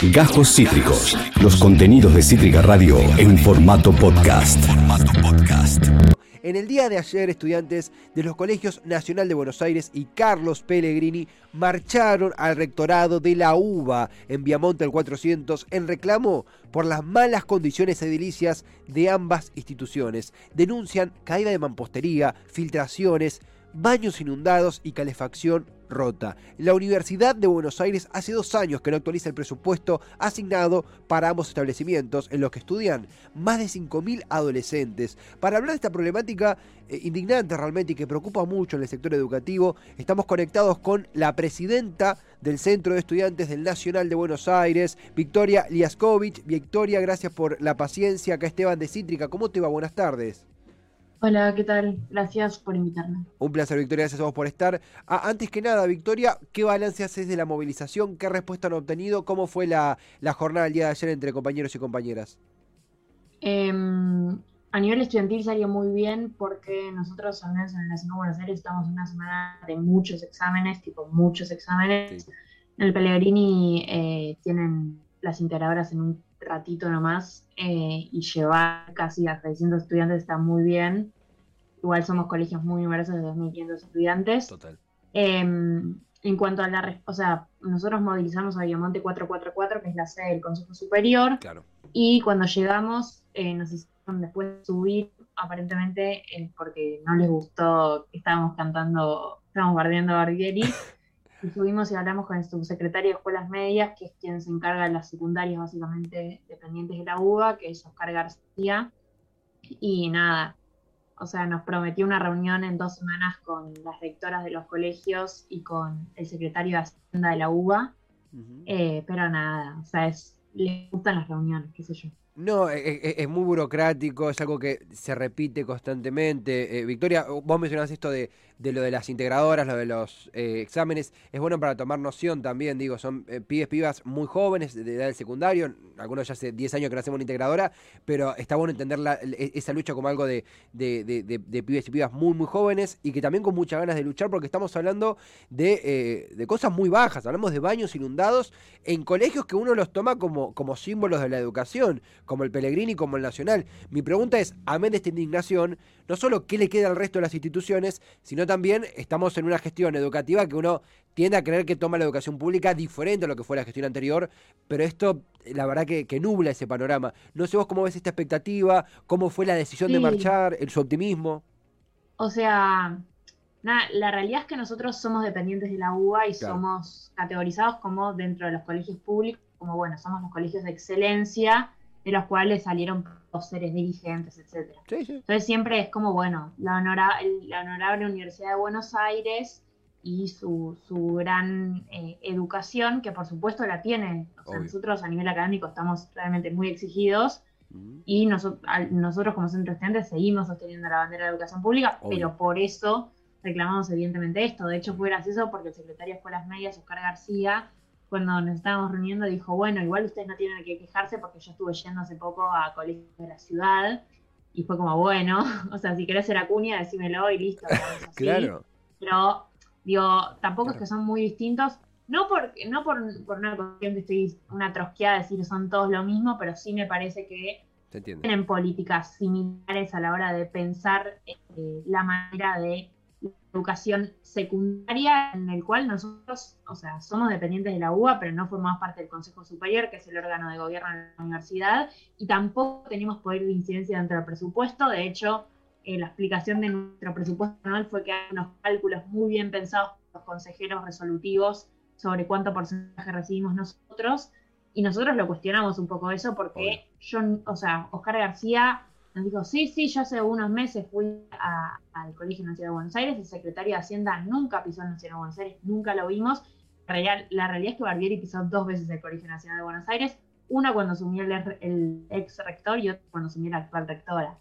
Gajos Cítricos. Los contenidos de Cítrica Radio en formato podcast. En el día de ayer, estudiantes de los colegios Nacional de Buenos Aires y Carlos Pellegrini marcharon al rectorado de la UBA en Viamonte al 400 en reclamo por las malas condiciones edilicias de ambas instituciones. Denuncian caída de mampostería, filtraciones, baños inundados y calefacción rota. La Universidad de Buenos Aires hace dos años que no actualiza el presupuesto asignado para ambos establecimientos en los que estudian más de 5.000 adolescentes. Para hablar de esta problemática eh, indignante realmente y que preocupa mucho en el sector educativo, estamos conectados con la presidenta del Centro de Estudiantes del Nacional de Buenos Aires, Victoria Liaskovich. Victoria, gracias por la paciencia. Acá Esteban de Cítrica. ¿Cómo te va? Buenas tardes. Hola, ¿qué tal? Gracias por invitarme. Un placer, Victoria, gracias a vos por estar. Ah, antes que nada, Victoria, ¿qué balance haces de la movilización? ¿Qué respuesta han obtenido? ¿Cómo fue la, jornada del día de ayer entre compañeros y compañeras? Em, a nivel estudiantil salió muy bien porque nosotros, al menos en la Nacional de Buenos Aires, estamos en una semana de muchos exámenes, tipo muchos exámenes. En el Pellegrini eh, tienen las integradoras en un ratito nomás eh, y llevar casi a 600 estudiantes está muy bien. Igual somos colegios muy numerosos de 2.500 estudiantes. Total. Em, en cuanto a la, o sea, nosotros movilizamos a Viamonte 444, que es la sede del Consejo Superior. Claro. Y cuando llegamos, eh, nos hicieron después subir, aparentemente, eh, porque no les gustó que estábamos cantando, estábamos bardeando a Barbieri. y subimos y hablamos con el subsecretario de Escuelas Medias, que es quien se encarga de las secundarias básicamente dependientes de la UBA, que es Oscar García. Y nada, o sea, nos prometió una reunión en dos semanas con las rectoras de los colegios y con el secretario de Hacienda de la UBA. Eh, pero nada, o sea, es, le gustan las reuniones, qué sé yo. No, e, e, es, muy burocrático, es algo que se repite constantemente. Eh, Victoria, vos mencionás esto de, lo de las integradoras, lo de los eh, exámenes. Es bueno para tomar noción también, digo, son eh, pibes, pibas muy jóvenes, de edad del secundario, algunos ya hace 10 años que no hacemos una integradora, pero está bueno entender e, esa lucha como algo de, de, pibes y pibas muy, muy jóvenes y que también con muchas ganas de luchar porque estamos hablando de, cosas muy bajas, hablamos de baños inundados en colegios que uno los toma como, como símbolos de la educación como el Pellegrini, como el Nacional. Mi pregunta es, amén de esta indignación, no solo qué le queda al resto de las instituciones, sino también estamos en una gestión educativa que uno tiende a creer que toma la educación pública diferente a lo que fue la gestión anterior, pero esto, la verdad que, nubla ese panorama. No sé vos cómo ves esta expectativa, cómo fue la decisión de marchar, el, su optimismo. O sea, la realidad es que nosotros somos dependientes de la UBA y somos categorizados como dentro de los colegios públicos, como bueno, somos los colegios de excelencia de los cuales salieron seres dirigentes, etc. Entonces siempre es como, bueno, la, la honorable Universidad de Buenos Aires y su, su gran eh, educación, que por supuesto la tienen. O sea, nosotros a nivel académico estamos realmente muy exigidos y nosotros como centro estudiantes seguimos sosteniendo la bandera de educación pública, pero por eso reclamamos evidentemente esto. De hecho fue gracioso porque el secretario de Escuelas Medias, Oscar García, cuando nos estábamos reuniendo, dijo, bueno, igual ustedes no tienen que quejarse porque yo estuve yendo hace poco a colegios de la ciudad y fue como, bueno, o sea, si querés ser acuña, decímelo y listo. claro. Pero, digo, tampoco es que son muy distintos, no por, no por, una cuestión que estoy una trosqueada de decir son todos lo mismo, pero sí me parece que tienen políticas similares a la hora de pensar eh, la manera de educación secundaria en el cual nosotros, o sea, somos dependientes de la UBA, pero no formamos parte del Consejo Superior, que es el órgano de gobierno de la universidad, y tampoco tenemos poder de incidencia dentro del presupuesto. De hecho, eh, la explicación de nuestro presupuesto anual fue que hay unos cálculos muy bien pensados por los consejeros resolutivos sobre cuánto porcentaje recibimos nosotros, y nosotros lo cuestionamos un poco eso porque yo, o sea, Oscar García nos dijo, sí, sí, yo hace unos meses fui al Colegio Nacional de Buenos Aires, el secretario de Hacienda nunca pisó el Nacional de Buenos Aires, nunca lo vimos. la realidad es que Barbieri pisó dos veces el Colegio Nacional de Buenos Aires, una cuando asumió el, ex rector y otra cuando asumió la actual rectora.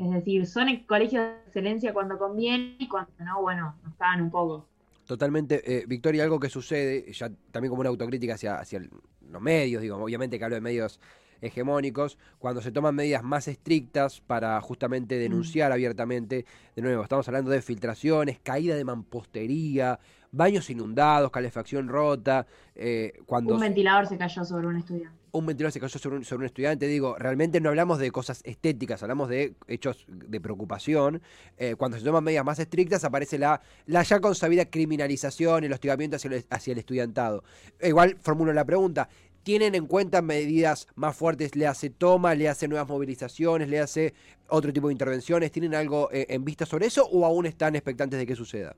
Es decir, son colegios de excelencia cuando conviene y cuando no, bueno, nos cagan un poco. Totalmente. Eh, Victoria, algo que sucede, ya también como una autocrítica hacia, hacia los medios, digo, obviamente que hablo de medios hegemónicos, cuando se toman medidas más estrictas para justamente denunciar abiertamente, de nuevo, estamos hablando de filtraciones, caída de mampostería, baños inundados, calefacción rota, eh, cuando... Un ventilador se cayó sobre un estudiante. Un ventilador se cayó sobre un, estudiante, digo, realmente no hablamos de cosas estéticas, hablamos de hechos de preocupación. Eh, cuando se toman medidas más estrictas aparece la, la ya consabida criminalización, el hostigamiento hacia el, hacia el estudiantado. igual formulo la pregunta, ¿Tienen en cuenta medidas más fuertes? ¿Le hace toma? ¿Le hace nuevas movilizaciones? ¿Le hace otro tipo de intervenciones? ¿Tienen algo eh, en vista sobre eso o aún están expectantes de que suceda?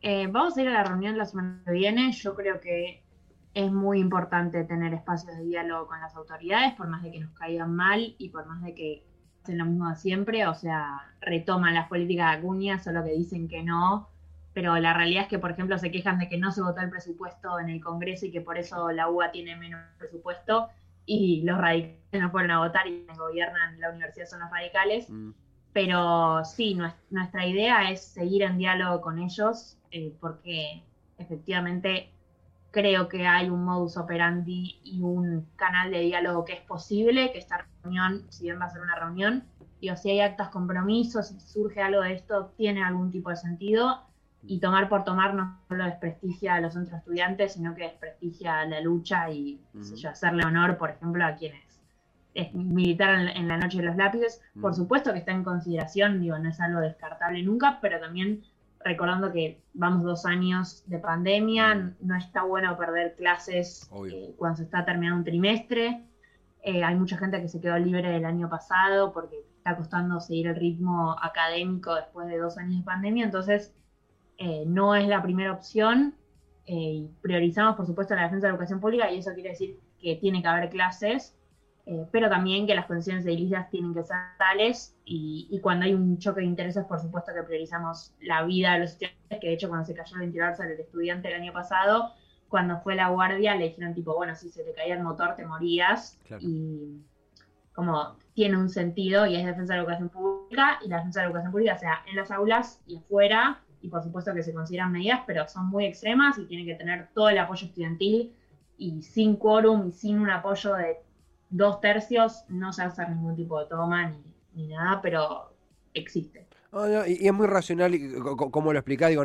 Eh, vamos a ir a la reunión la semana que viene. Yo creo que es muy importante tener espacios de diálogo con las autoridades, por más de que nos caigan mal y por más de que hacen lo mismo de siempre, o sea, retoman las políticas de Acuña, solo que dicen que no, pero la realidad es que, por ejemplo, se quejan de que no se votó el presupuesto en el Congreso y que por eso la UBA tiene menos presupuesto y los radicales no fueron a votar y gobiernan la universidad son los radicales. Mm. Pero sí, nuestra idea es seguir en diálogo con ellos eh, porque efectivamente creo que hay un modus operandi y un canal de diálogo que es posible, que esta reunión, si bien va a ser una reunión, digo, si hay actas compromisos, si surge algo de esto, tiene algún tipo de sentido y tomar por tomar no solo desprestigia a los otros estudiantes, sino que desprestigia la lucha y hacerle honor, por ejemplo, a quienes es militar en, la noche de los lápices. Por supuesto que está en consideración, digo, no es algo descartable nunca, pero también recordando que vamos dos años de pandemia, no está bueno perder clases eh, cuando se está terminando un trimestre. Eh, hay mucha gente que se quedó libre del año pasado porque está costando seguir el ritmo académico después de dos años de pandemia, entonces eh, no es la primera opción. Eh, priorizamos, por supuesto, la defensa de la educación pública y eso quiere decir que tiene que haber clases, eh, pero también que las condiciones de edilicias tienen que ser tales y, cuando hay un choque de intereses, por supuesto que priorizamos la vida de los estudiantes, que de hecho cuando se cayó el ventilador sobre el estudiante el año pasado, cuando fue la guardia le dijeron tipo, bueno, si se te caía el motor te morías y como tiene un sentido y es defensa de la educación pública y la defensa de la educación pública sea en las aulas y afuera y por supuesto que se consideran medidas, pero son muy extremas y tienen que tener todo el apoyo estudiantil y sin quórum y sin un apoyo de dos tercios no se hace ningún tipo de toma ni, nada, pero existe. y, es muy racional, como lo explicás, digo,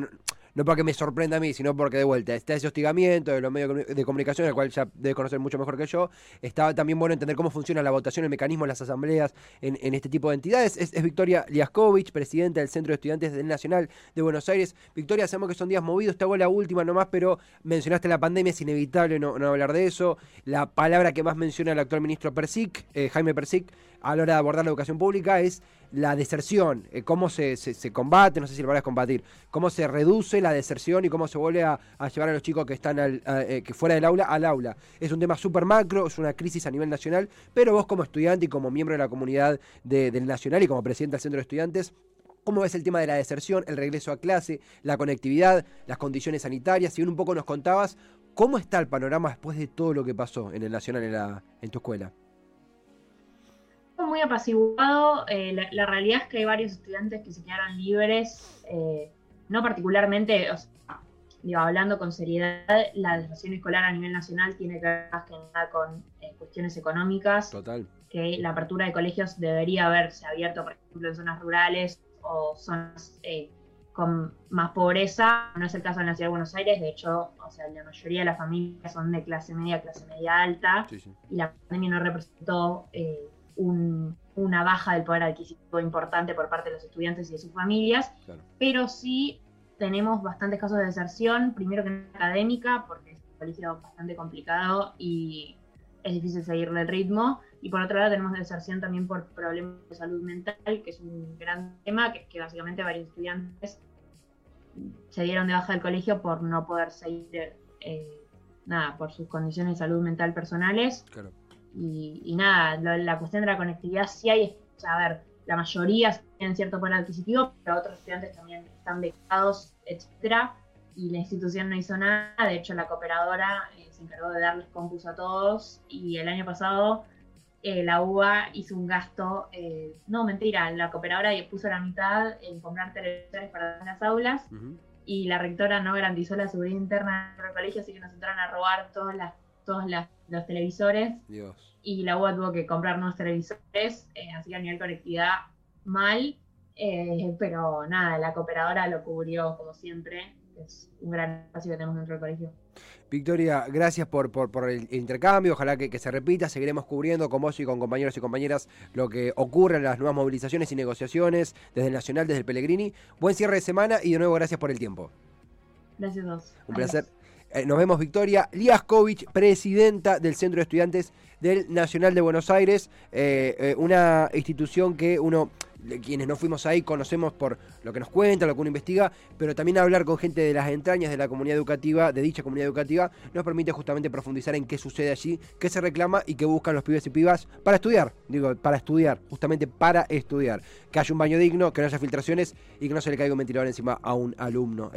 porque me sorprenda a mí, sino porque de vuelta está ese hostigamiento de los medios de comunicación, el cual ya debe conocer mucho mejor que yo. Está también bueno entender cómo funciona la votación, el mecanismo de las asambleas en, este tipo de entidades. Es, Victoria Liaskovich, presidenta del Centro de Estudiantes del Nacional de Buenos Aires. Victoria, sabemos que son días movidos, te hago la última nomás, pero mencionaste la pandemia, es inevitable no, hablar de eso. La palabra que más menciona el actual ministro Persic, eh, Jaime Persic, a la hora de abordar la educación pública es la deserción, eh, cómo se, combate, no sé si la palabra es combatir, cómo se reduce la deserción y cómo se vuelve a, llevar a los chicos que están eh, que fuera del aula al aula. Es un tema súper macro, es una crisis a nivel nacional, pero vos como estudiante y como miembro de la comunidad del Nacional y como presidente del Centro de Estudiantes, ¿Cómo ves el tema de la deserción, el regreso a clase, la conectividad, las condiciones sanitarias? Y un poco nos contabas cómo está el panorama después de todo lo que pasó en el Nacional en, en tu escuela muy apaciguado. Eh, la, realidad es que hay varios estudiantes que se quedaron libres, eh, no particularmente, hablando con seriedad, la deserción escolar a nivel nacional tiene que ver más que nada con eh, cuestiones económicas. Total. Que la apertura de colegios debería haberse abierto, por ejemplo, en zonas rurales o zonas con más pobreza. No es el caso en la ciudad de Buenos Aires, de hecho, o sea, la mayoría de las familias son de clase media, clase media alta, y la pandemia no representó una baja del poder adquisitivo importante por parte de los estudiantes y de sus familias, pero sí tenemos bastantes casos de deserción, primero que en académica, porque es un colegio bastante complicado y es difícil seguirle el ritmo, y por otro lado tenemos deserción también por problemas de salud mental, que es un gran tema, que es que básicamente varios estudiantes se dieron de baja del colegio por no poder seguir, eh, nada, por sus condiciones de salud mental personales. Claro. Y, nada, la cuestión de la conectividad sí hay, a ver, la mayoría tienen cierto poder adquisitivo, pero otros estudiantes también están becados, etcétera, y la institución no hizo nada, de hecho la cooperadora eh, se encargó de darles compus a todos, y el año pasado eh, la UBA hizo un gasto, eh, no mentira, la cooperadora puso la mitad en comprar televisores para las aulas, y la rectora no garantizó la seguridad interna del colegio, así que nos entraron a robar todas las todos los televisores. Y la UBA tuvo que comprar nuevos televisores, eh, así que a nivel conectividad mal. Eh, pero nada, la cooperadora lo cubrió como siempre. Es un gran espacio que tenemos dentro del colegio. Victoria, gracias por, por, el intercambio, ojalá que, se repita, seguiremos cubriendo con vos y con compañeros y compañeras lo que ocurre en las nuevas movilizaciones y negociaciones desde el Nacional, desde el Pellegrini. Buen cierre de semana y de nuevo gracias por el tiempo. Gracias a vos. Un placer. Eh, nos vemos, Victoria Liaskovich, presidenta del Centro de Estudiantes del Nacional de Buenos Aires, eh, eh, una institución que uno quienes no fuimos ahí conocemos por lo que nos cuenta, lo que uno investiga, pero también hablar con gente de las entrañas de la comunidad educativa, de dicha comunidad educativa, nos permite justamente profundizar en qué sucede allí, qué se reclama y qué buscan los pibes y pibas para estudiar, digo, para estudiar, justamente para estudiar, que haya un baño digno, que no haya filtraciones y que no se le caiga un ventilador encima a un alumno.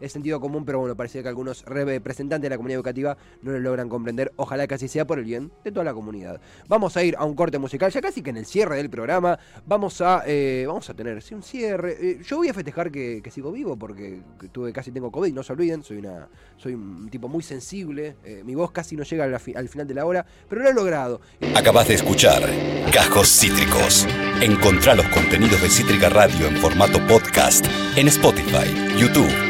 Es sentido común, pero bueno, parece que algunos representantes de la comunidad educativa no lo logran comprender. Ojalá que así sea por el bien de toda la comunidad. Vamos a ir a un corte musical, ya casi que en el cierre del programa vamos a, eh, vamos a tener un cierre. Eh, yo voy a festejar que, sigo vivo porque tuve casi tengo COVID, no se olviden, soy una soy un tipo muy sensible, eh, mi voz casi no llega al, al final de la hora, pero lo he logrado. Acabas de escuchar Cajos Cítricos. Encontrá los contenidos de Cítrica Radio en formato podcast en Spotify, YouTube